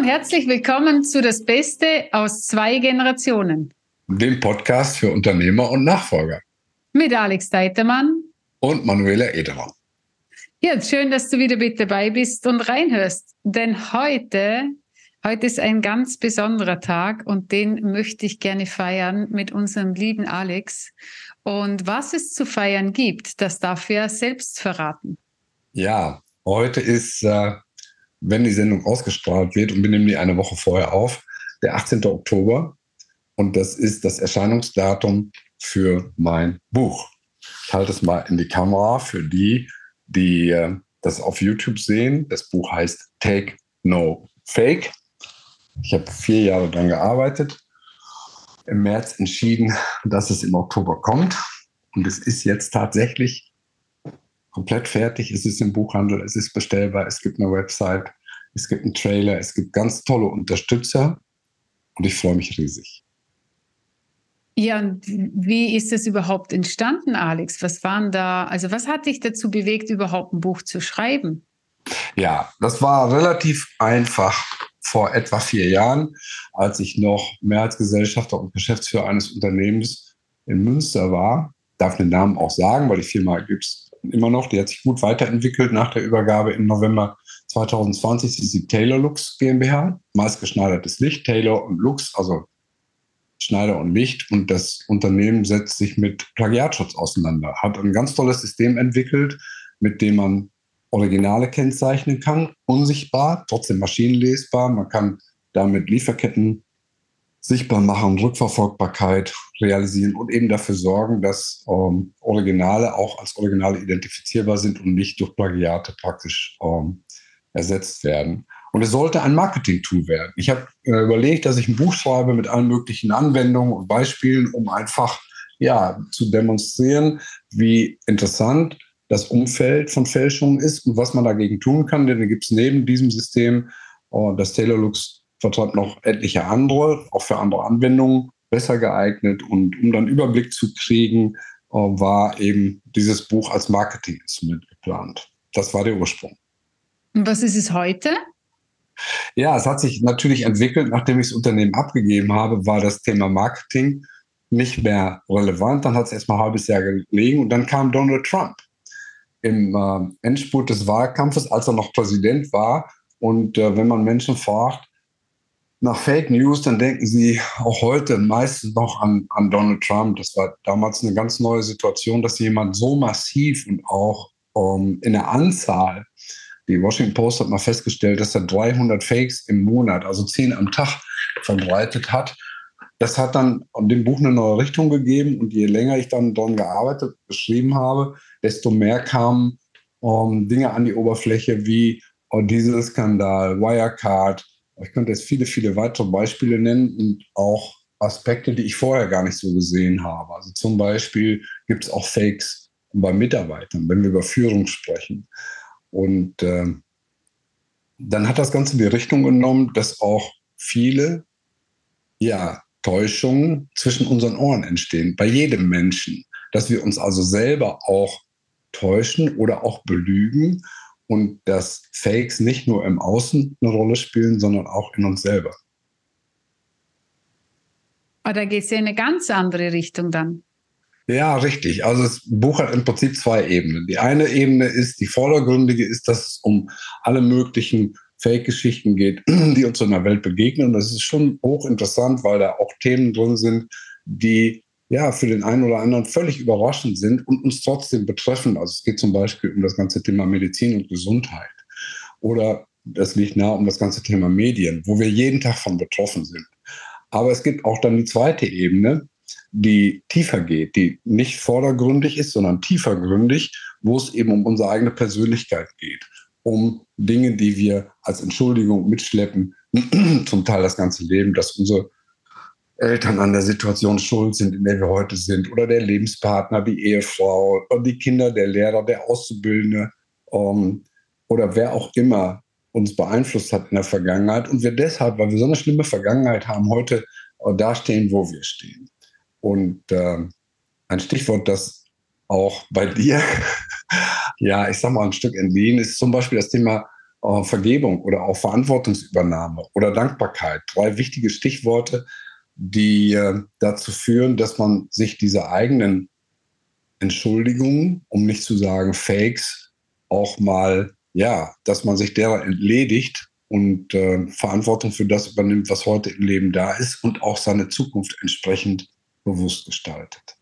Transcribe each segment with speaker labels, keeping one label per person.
Speaker 1: und herzlich willkommen zu Das Beste aus zwei Generationen.
Speaker 2: Dem Podcast für Unternehmer und Nachfolger.
Speaker 1: Mit Alex Deitermann
Speaker 2: und Manuela Ederer.
Speaker 1: Ja, schön, dass du wieder mit dabei bist und reinhörst. Denn heute, heute ist ein ganz besonderer Tag und den möchte ich gerne feiern mit unserem lieben Alex. Und was es zu feiern gibt, das darf er selbst verraten.
Speaker 2: Ja, heute ist äh, wenn die Sendung ausgestrahlt wird und wir nehmen die eine Woche vorher auf, der 18. Oktober. Und das ist das Erscheinungsdatum für mein Buch. Ich halte es mal in die Kamera für die, die äh, das auf YouTube sehen. Das Buch heißt Take No Fake. Ich habe vier Jahre daran gearbeitet, im März entschieden, dass es im Oktober kommt. Und es ist jetzt tatsächlich komplett fertig. Es ist im Buchhandel, es ist bestellbar, es gibt eine Website, es gibt einen Trailer, es gibt ganz tolle Unterstützer und ich freue mich riesig.
Speaker 1: Ja, und wie ist es überhaupt entstanden, Alex? Was waren da, also was hat dich dazu bewegt, überhaupt ein Buch zu schreiben?
Speaker 2: Ja, das war relativ einfach vor etwa vier Jahren, als ich noch Mehrheitsgesellschafter und Geschäftsführer eines Unternehmens in Münster war. Ich darf den Namen auch sagen, weil die Firma gibt es immer noch. Die hat sich gut weiterentwickelt nach der Übergabe im November 2020. Sie ist die Taylor Lux GmbH, maßgeschneidertes Licht, Taylor und Lux, also Schneider und Licht. Und das Unternehmen setzt sich mit Plagiatschutz auseinander, hat ein ganz tolles System entwickelt, mit dem man Originale kennzeichnen kann, unsichtbar, trotzdem maschinenlesbar. Man kann damit Lieferketten sichtbar machen, Rückverfolgbarkeit realisieren und eben dafür sorgen, dass ähm, Originale auch als Originale identifizierbar sind und nicht durch Plagiate praktisch ähm, ersetzt werden. Und es sollte ein Marketing-Tool werden. Ich habe äh, überlegt, dass ich ein Buch schreibe mit allen möglichen Anwendungen und Beispielen, um einfach ja, zu demonstrieren, wie interessant das Umfeld von Fälschungen ist und was man dagegen tun kann. Denn da gibt es neben diesem System äh, das Taylor-Lux vertreibt noch etliche andere, auch für andere Anwendungen besser geeignet. Und um dann Überblick zu kriegen, äh, war eben dieses Buch als Marketinginstrument geplant. Das war der Ursprung.
Speaker 1: Und was ist es heute?
Speaker 2: Ja, es hat sich natürlich entwickelt, nachdem ich das Unternehmen abgegeben habe, war das Thema Marketing nicht mehr relevant. Dann hat es erstmal ein halbes Jahr gelegen und dann kam Donald Trump im äh, Endspurt des Wahlkampfes, als er noch Präsident war. Und äh, wenn man Menschen fragt, nach Fake News, dann denken sie auch heute meistens noch an, an Donald Trump. Das war damals eine ganz neue Situation, dass jemand so massiv und auch ähm, in der Anzahl, die Washington Post hat mal festgestellt, dass er 300 Fakes im Monat, also 10 am Tag, verbreitet hat. Das hat dann dem Buch eine neue Richtung gegeben und je länger ich dann daran gearbeitet, geschrieben habe, desto mehr kamen ähm, Dinge an die Oberfläche wie oh, Dieselskandal, Wirecard, ich könnte jetzt viele, viele weitere Beispiele nennen und auch Aspekte, die ich vorher gar nicht so gesehen habe. Also zum Beispiel gibt es auch Fakes bei Mitarbeitern, wenn wir über Führung sprechen. Und äh, dann hat das Ganze die Richtung genommen, dass auch viele ja, Täuschungen zwischen unseren Ohren entstehen, bei jedem Menschen. Dass wir uns also selber auch täuschen oder auch belügen und dass Fakes nicht nur im Außen eine Rolle spielen, sondern auch in uns selber.
Speaker 1: Aber da geht es ja in eine ganz andere Richtung dann.
Speaker 2: Ja, richtig. Also das Buch hat im Prinzip zwei Ebenen. Die eine Ebene ist, die vordergründige ist, dass es um alle möglichen Fake-Geschichten geht, die uns in der Welt begegnen. Und das ist schon hochinteressant, weil da auch Themen drin sind, die ja, für den einen oder anderen völlig überraschend sind und uns trotzdem betreffen. Also es geht zum Beispiel um das ganze Thema Medizin und Gesundheit. Oder das liegt nah um das ganze Thema Medien, wo wir jeden Tag von betroffen sind. Aber es gibt auch dann die zweite Ebene, die tiefer geht, die nicht vordergründig ist, sondern tiefergründig, wo es eben um unsere eigene Persönlichkeit geht, um Dinge, die wir als Entschuldigung mitschleppen, zum Teil das ganze Leben, dass unsere Eltern an der Situation schuld sind, in der wir heute sind, oder der Lebenspartner, die Ehefrau, die Kinder, der Lehrer, der Auszubildende ähm, oder wer auch immer uns beeinflusst hat in der Vergangenheit und wir deshalb, weil wir so eine schlimme Vergangenheit haben, heute äh, dastehen, wo wir stehen. Und äh, ein Stichwort, das auch bei dir, ja, ich sag mal, ein Stück entliehen ist zum Beispiel das Thema äh, Vergebung oder auch Verantwortungsübernahme oder Dankbarkeit. Drei wichtige Stichworte, die äh, dazu führen, dass man sich diese eigenen Entschuldigungen, um nicht zu sagen Fakes, auch mal, ja, dass man sich derer entledigt und äh, Verantwortung für das übernimmt, was heute im Leben da ist und auch seine Zukunft entsprechend bewusst gestaltet.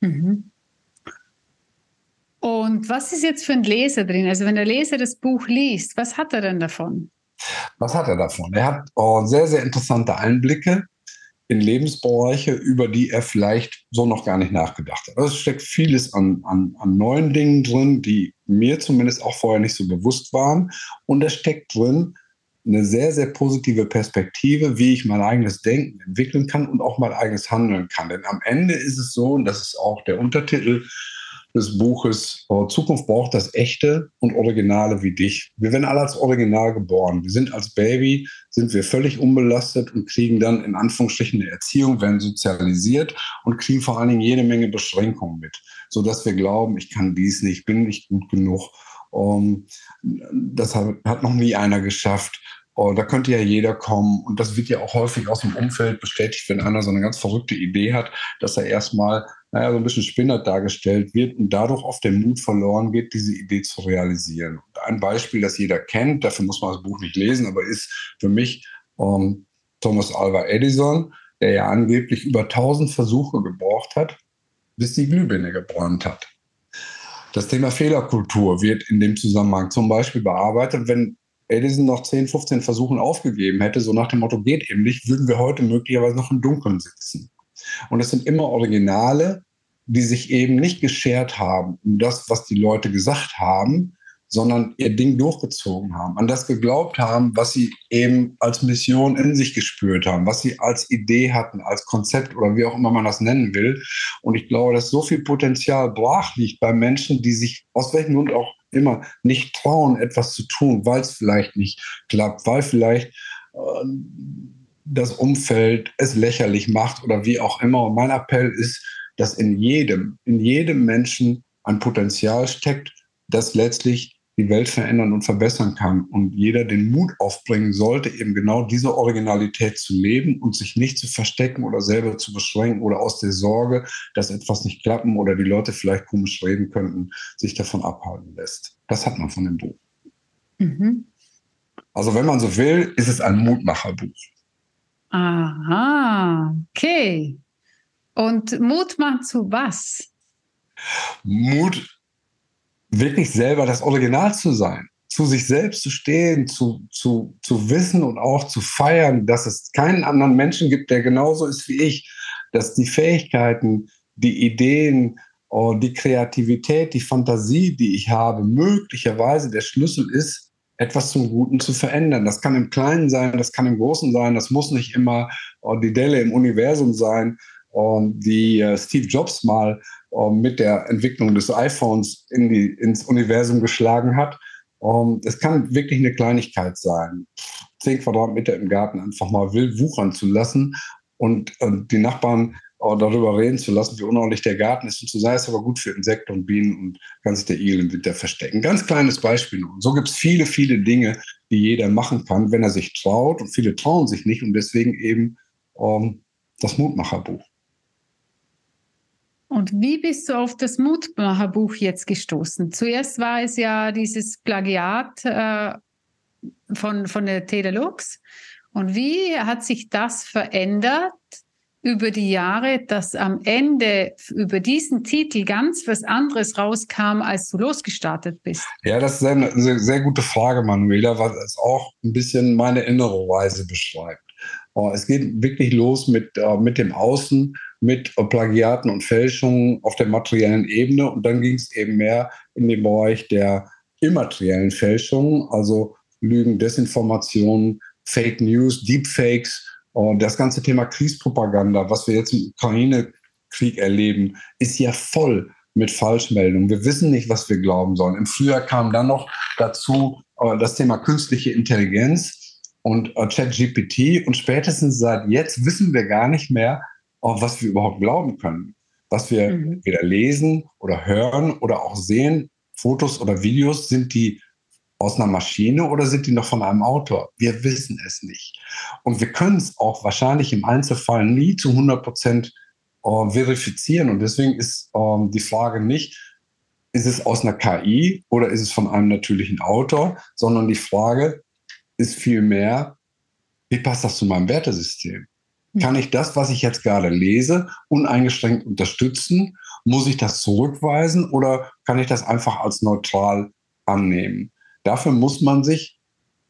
Speaker 2: Mhm.
Speaker 1: Und was ist jetzt für ein Leser drin? Also wenn der Leser das Buch liest, was hat er denn davon?
Speaker 2: Was hat er davon? Er hat oh, sehr, sehr interessante Einblicke in Lebensbereiche, über die er vielleicht so noch gar nicht nachgedacht hat. Also es steckt vieles an, an, an neuen Dingen drin, die mir zumindest auch vorher nicht so bewusst waren. Und es steckt drin eine sehr, sehr positive Perspektive, wie ich mein eigenes Denken entwickeln kann und auch mein eigenes Handeln kann. Denn am Ende ist es so, und das ist auch der Untertitel des Buches, Zukunft braucht das Echte und Originale wie dich. Wir werden alle als Original geboren. Wir sind als Baby, sind wir völlig unbelastet und kriegen dann in Anführungsstrichen eine Erziehung, werden sozialisiert und kriegen vor allen Dingen jede Menge Beschränkungen mit, sodass wir glauben, ich kann dies nicht, bin nicht gut genug. Um, das hat noch nie einer geschafft. Oh, da könnte ja jeder kommen. Und das wird ja auch häufig aus dem Umfeld bestätigt, wenn einer so eine ganz verrückte Idee hat, dass er erstmal naja, so ein bisschen spinnert dargestellt wird und dadurch oft der Mut verloren geht, diese Idee zu realisieren. Und ein Beispiel, das jeder kennt, dafür muss man das Buch nicht lesen, aber ist für mich ähm, Thomas Alva Edison, der ja angeblich über 1000 Versuche gebraucht hat, bis die Glühbirne gebrannt hat. Das Thema Fehlerkultur wird in dem Zusammenhang zum Beispiel bearbeitet, wenn Edison noch 10, 15 Versuchen aufgegeben hätte, so nach dem Motto, geht eben nicht, würden wir heute möglicherweise noch im Dunkeln sitzen. Und es sind immer Originale, die sich eben nicht geschert haben um das, was die Leute gesagt haben, sondern ihr Ding durchgezogen haben, an das geglaubt haben, was sie eben als Mission in sich gespürt haben, was sie als Idee hatten, als Konzept oder wie auch immer man das nennen will. Und ich glaube, dass so viel Potenzial brach liegt bei Menschen, die sich aus welchem Grund auch immer nicht trauen, etwas zu tun, weil es vielleicht nicht klappt, weil vielleicht äh, das Umfeld es lächerlich macht oder wie auch immer. Und mein Appell ist, dass in jedem, in jedem Menschen ein Potenzial steckt, das letztlich die Welt verändern und verbessern kann. Und jeder den Mut aufbringen sollte, eben genau diese Originalität zu leben und sich nicht zu verstecken oder selber zu beschränken oder aus der Sorge, dass etwas nicht klappen oder die Leute vielleicht komisch reden könnten, sich davon abhalten lässt. Das hat man von dem Buch. Mhm. Also wenn man so will, ist es ein Mutmacherbuch.
Speaker 1: Aha, okay. Und Mut macht zu was?
Speaker 2: Mut wirklich selber das Original zu sein, zu sich selbst zu stehen, zu, zu, zu wissen und auch zu feiern, dass es keinen anderen Menschen gibt, der genauso ist wie ich, dass die Fähigkeiten, die Ideen, die Kreativität, die Fantasie, die ich habe, möglicherweise der Schlüssel ist, etwas zum Guten zu verändern. Das kann im Kleinen sein, das kann im Großen sein, das muss nicht immer oh, die Delle im Universum sein, die äh, Steve Jobs mal ähm, mit der Entwicklung des iPhones in die, ins Universum geschlagen hat. Ähm, es kann wirklich eine Kleinigkeit sein. Zehn Quadratmeter im Garten einfach mal wild wuchern zu lassen und, und die Nachbarn äh, darüber reden zu lassen, wie unordentlich der Garten ist und zu es ist aber gut für Insekten und Bienen und kann sich der Igel im Winter verstecken. Ganz kleines Beispiel. Und so gibt es viele, viele Dinge, die jeder machen kann, wenn er sich traut. Und viele trauen sich nicht und deswegen eben ähm, das Mutmacherbuch.
Speaker 1: Und wie bist du auf das Mutmacherbuch jetzt gestoßen? Zuerst war es ja dieses Plagiat äh, von, von der Tedelux. Und wie hat sich das verändert über die Jahre, dass am Ende über diesen Titel ganz was anderes rauskam, als du losgestartet bist?
Speaker 2: Ja, das ist eine sehr, sehr gute Frage, Manuela, weil es auch ein bisschen meine innere Weise beschreibt. Oh, es geht wirklich los mit, äh, mit dem Außen mit Plagiaten und Fälschungen auf der materiellen Ebene. Und dann ging es eben mehr in den Bereich der immateriellen Fälschungen, also Lügen, Desinformationen, Fake News, Deepfakes und das ganze Thema Kriegspropaganda, was wir jetzt im Ukraine-Krieg erleben, ist ja voll mit Falschmeldungen. Wir wissen nicht, was wir glauben sollen. Im Frühjahr kam dann noch dazu äh, das Thema künstliche Intelligenz und äh, ChatGPT. Und spätestens seit jetzt wissen wir gar nicht mehr, auf was wir überhaupt glauben können. Was wir mhm. entweder lesen oder hören oder auch sehen, Fotos oder Videos, sind die aus einer Maschine oder sind die noch von einem Autor? Wir wissen es nicht. Und wir können es auch wahrscheinlich im Einzelfall nie zu 100 Prozent äh, verifizieren. Und deswegen ist ähm, die Frage nicht, ist es aus einer KI oder ist es von einem natürlichen Autor, sondern die Frage ist vielmehr, wie passt das zu meinem Wertesystem? Hm. Kann ich das, was ich jetzt gerade lese, uneingeschränkt unterstützen? Muss ich das zurückweisen oder kann ich das einfach als neutral annehmen? Dafür muss man sich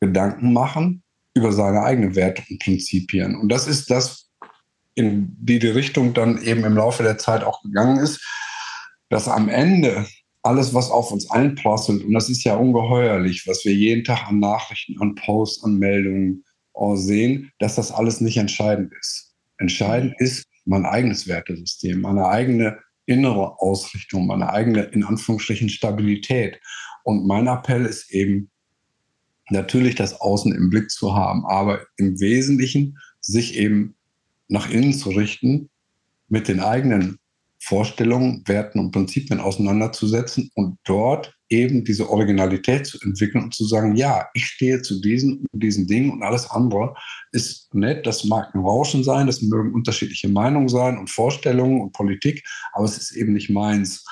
Speaker 2: Gedanken machen über seine eigenen Werte und Prinzipien. Und das ist das, in die die Richtung dann eben im Laufe der Zeit auch gegangen ist, dass am Ende alles, was auf uns einprasselt, und das ist ja ungeheuerlich, was wir jeden Tag an Nachrichten, an Posts, an Meldungen äh, sehen, dass das alles nicht entscheidend ist. Entscheidend ist mein eigenes Wertesystem, meine eigene innere Ausrichtung, meine eigene, in Anführungsstrichen, Stabilität. Und mein Appell ist eben, natürlich das Außen im Blick zu haben, aber im Wesentlichen sich eben nach innen zu richten, mit den eigenen Vorstellungen, Werten und Prinzipien auseinanderzusetzen und dort eben diese Originalität zu entwickeln und zu sagen, ja, ich stehe zu diesen diesen Dingen und alles andere ist nett, das mag ein Rauschen sein, das mögen unterschiedliche Meinungen sein und Vorstellungen und Politik, aber es ist eben nicht meins.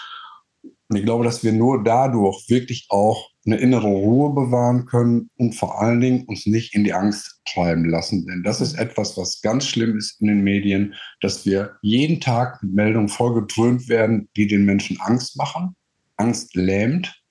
Speaker 2: Und ich glaube, dass wir nur dadurch wirklich auch eine innere Ruhe bewahren können und vor allen Dingen uns nicht in die Angst treiben lassen. Denn das ist etwas, was ganz schlimm ist in den Medien, dass wir jeden Tag mit Meldungen vollgedröhnt werden, die den Menschen Angst machen. Angst lähmt.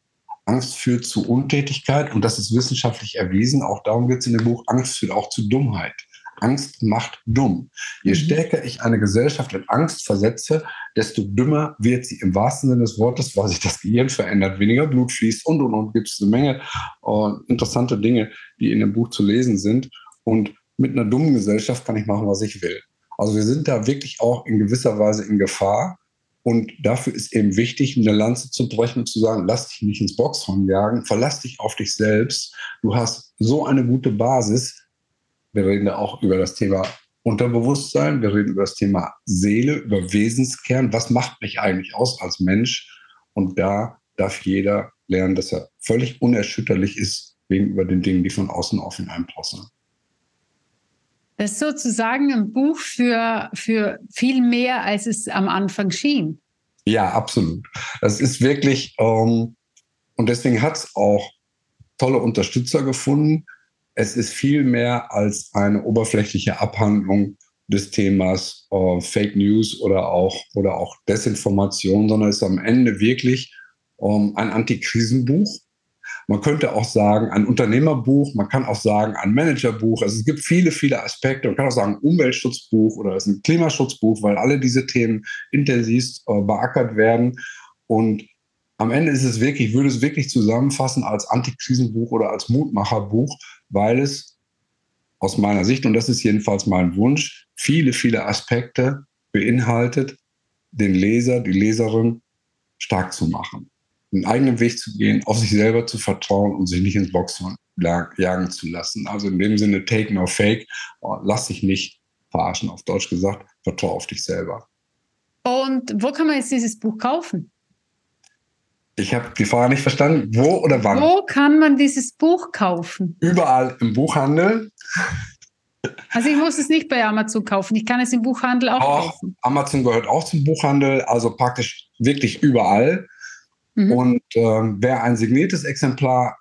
Speaker 2: Angst führt zu Untätigkeit und das ist wissenschaftlich erwiesen. Auch darum geht es in dem Buch. Angst führt auch zu Dummheit. Angst macht dumm. Je mhm. stärker ich eine Gesellschaft in Angst versetze, desto dümmer wird sie im wahrsten Sinne des Wortes, weil sich das Gehirn verändert, weniger Blut fließt und und und gibt es eine Menge äh, interessante Dinge, die in dem Buch zu lesen sind. Und mit einer dummen Gesellschaft kann ich machen, was ich will. Also wir sind da wirklich auch in gewisser Weise in Gefahr. Und dafür ist eben wichtig, eine Lanze zu brechen und zu sagen, lass dich nicht ins Boxhorn jagen, verlass dich auf dich selbst. Du hast so eine gute Basis, wir reden da auch über das Thema Unterbewusstsein, wir reden über das Thema Seele, über Wesenskern. Was macht mich eigentlich aus als Mensch? Und da darf jeder lernen, dass er völlig unerschütterlich ist gegenüber den Dingen, die von außen auf ihn einprasseln.
Speaker 1: Das ist sozusagen ein Buch für, für viel mehr, als es am Anfang schien.
Speaker 2: Ja, absolut. Das ist wirklich, ähm, und deswegen hat es auch tolle Unterstützer gefunden es ist viel mehr als eine oberflächliche Abhandlung des Themas äh, Fake News oder auch, oder auch Desinformation, sondern es ist am Ende wirklich ähm, ein Antikrisenbuch. Man könnte auch sagen, ein Unternehmerbuch, man kann auch sagen, ein Managerbuch. Also es gibt viele, viele Aspekte. Man kann auch sagen, Umweltschutzbuch oder es ist ein Klimaschutzbuch, weil alle diese Themen intensiv äh, beackert werden. Und am Ende ist es wirklich, würde es wirklich zusammenfassen als Antikrisenbuch oder als Mutmacherbuch, weil es aus meiner Sicht, und das ist jedenfalls mein Wunsch, viele, viele Aspekte beinhaltet, den Leser, die Leserin stark zu machen, einen eigenen Weg zu gehen, auf sich selber zu vertrauen und sich nicht ins Boxhorn jagen zu lassen. Also in dem Sinne, take no fake, oh, lass dich nicht verarschen, auf Deutsch gesagt, vertraue auf dich selber.
Speaker 1: Und wo kann man jetzt dieses Buch kaufen?
Speaker 2: Ich habe die Frage nicht verstanden. Wo oder wann?
Speaker 1: Wo kann man dieses Buch kaufen?
Speaker 2: Überall im Buchhandel.
Speaker 1: Also ich muss es nicht bei Amazon kaufen. Ich kann es im Buchhandel auch, auch kaufen.
Speaker 2: Amazon gehört auch zum Buchhandel, also praktisch wirklich überall. Mhm. Und äh, wer ein signiertes Exemplar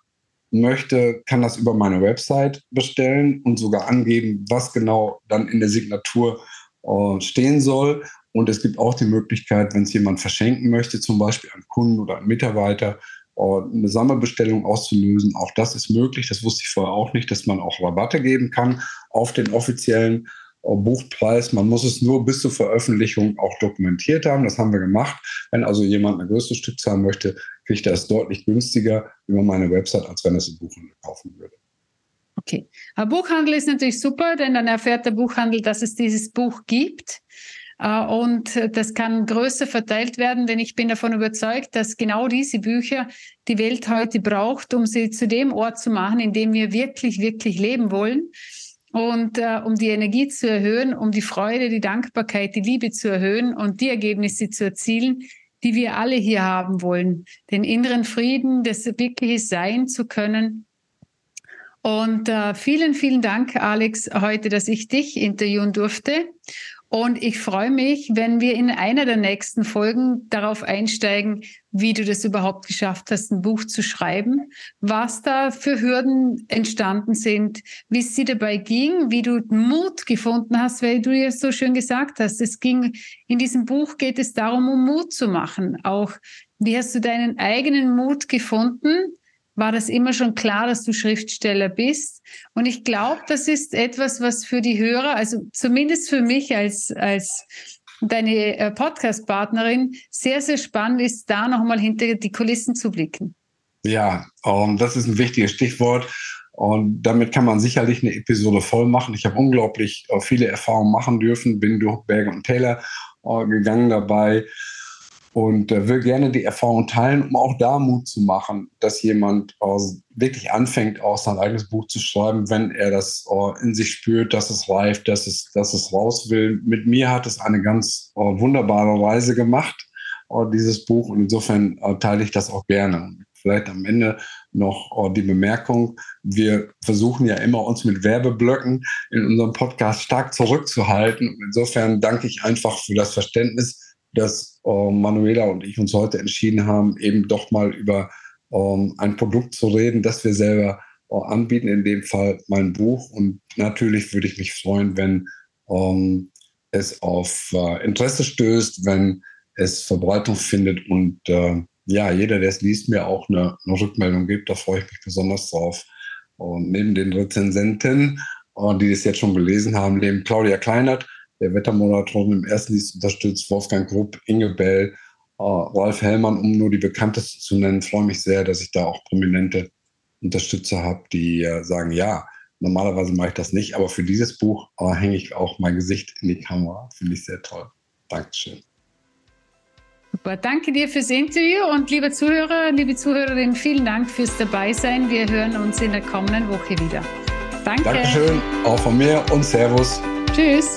Speaker 2: möchte, kann das über meine Website bestellen und sogar angeben, was genau dann in der Signatur äh, stehen soll. Und es gibt auch die Möglichkeit, wenn es jemand verschenken möchte, zum Beispiel an Kunden oder an Mitarbeiter, äh, eine Sammelbestellung auszulösen. Auch das ist möglich. Das wusste ich vorher auch nicht, dass man auch Rabatte geben kann auf den offiziellen äh, Buchpreis. Man muss es nur bis zur Veröffentlichung auch dokumentiert haben. Das haben wir gemacht. Wenn also jemand eine größere Stückzahl möchte, kriegt er es deutlich günstiger über meine Website, als wenn er es im Buchhandel kaufen würde.
Speaker 1: Okay. Aber Buchhandel ist natürlich super, denn dann erfährt der Buchhandel, dass es dieses Buch gibt. Äh, und das kann größer verteilt werden, denn ich bin davon überzeugt, dass genau diese Bücher die Welt heute braucht, um sie zu dem Ort zu machen, in dem wir wirklich, wirklich leben wollen. Und äh, um die Energie zu erhöhen, um die Freude, die Dankbarkeit, die Liebe zu erhöhen und die Ergebnisse zu erzielen, die wir alle hier haben wollen. Den inneren Frieden, das wirkliche Sein zu können. Und äh, vielen, vielen Dank, Alex, heute, dass ich dich interviewen durfte. Und ich freue mich, wenn wir in einer der nächsten Folgen darauf einsteigen, wie du das überhaupt geschafft hast, ein Buch zu schreiben, was da für Hürden entstanden sind, wie es dir dabei ging, wie du Mut gefunden hast, weil du ja so schön gesagt hast, es ging, in diesem Buch geht es darum, um Mut zu machen. Auch, wie hast du deinen eigenen Mut gefunden? War das immer schon klar, dass du Schriftsteller bist. Und ich glaube, das ist etwas, was für die Hörer, also zumindest für mich als, als deine äh, Podcast-Partnerin, sehr, sehr spannend ist, da nochmal hinter die Kulissen zu blicken.
Speaker 2: Ja, um, ähm, das ist ein wichtiges Stichwort. Und damit kann man sicherlich eine Episode voll machen. Ich habe unglaublich uh, viele Erfahrungen machen dürfen, bin durch Berge und Täler uh, gegangen dabei und äh, will gerne die Erfahrung teilen, um auch da Mut zu machen, dass jemand äh, wirklich anfängt, auch sein eigenes Buch zu schreiben, wenn er das äh, in sich spürt, dass es reift, dass es, dass es raus will. Mit mir hat es eine ganz äh, wunderbare Reise gemacht, äh, dieses Buch, und insofern teile ich das auch gerne. Vielleicht am Ende noch die Bemerkung, wir versuchen ja immer, uns mit Werbeblöcken in unserem Podcast stark zurückzuhalten. Und insofern danke ich einfach für das Verständnis, dass äh, Manuela und ich uns heute entschieden haben, eben doch mal über ähm, ein Produkt zu reden, das wir selber äh, anbieten, in dem Fall mein Buch. Und natürlich würde ich mich freuen, wenn ähm, es auf äh, Interesse stößt, wenn es Verbreitung findet und äh, ja, jeder, der es liest, mir auch eine, eine, Rückmeldung gibt. Da freue ich mich besonders drauf. Und neben den Rezensenten, äh, die es jetzt schon gelesen haben, neben Claudia Kleinert, der Wettermarathon im ersten Dienst unterstützt, Wolfgang Grupp, Inge Bell, äh, Ralf Hellmann, um nur die bekanntesten zu nennen. Ich freue mich sehr, dass ich da auch prominente Unterstützer habe, die äh, sagen, ja, normalerweise mache ich das nicht, aber für dieses Buch äh, hänge ich auch mein Gesicht in die Kamera. Finde ich sehr toll. Dankeschön.
Speaker 1: Super, danke dir fürs Interview und liebe Zuhörer, liebe Zuhörerinnen, vielen Dank fürs Dabeisein. Wir hören uns in der kommenden Woche wieder. Danke.
Speaker 2: Dankeschön, auch von mir und Servus.
Speaker 1: Tschüss.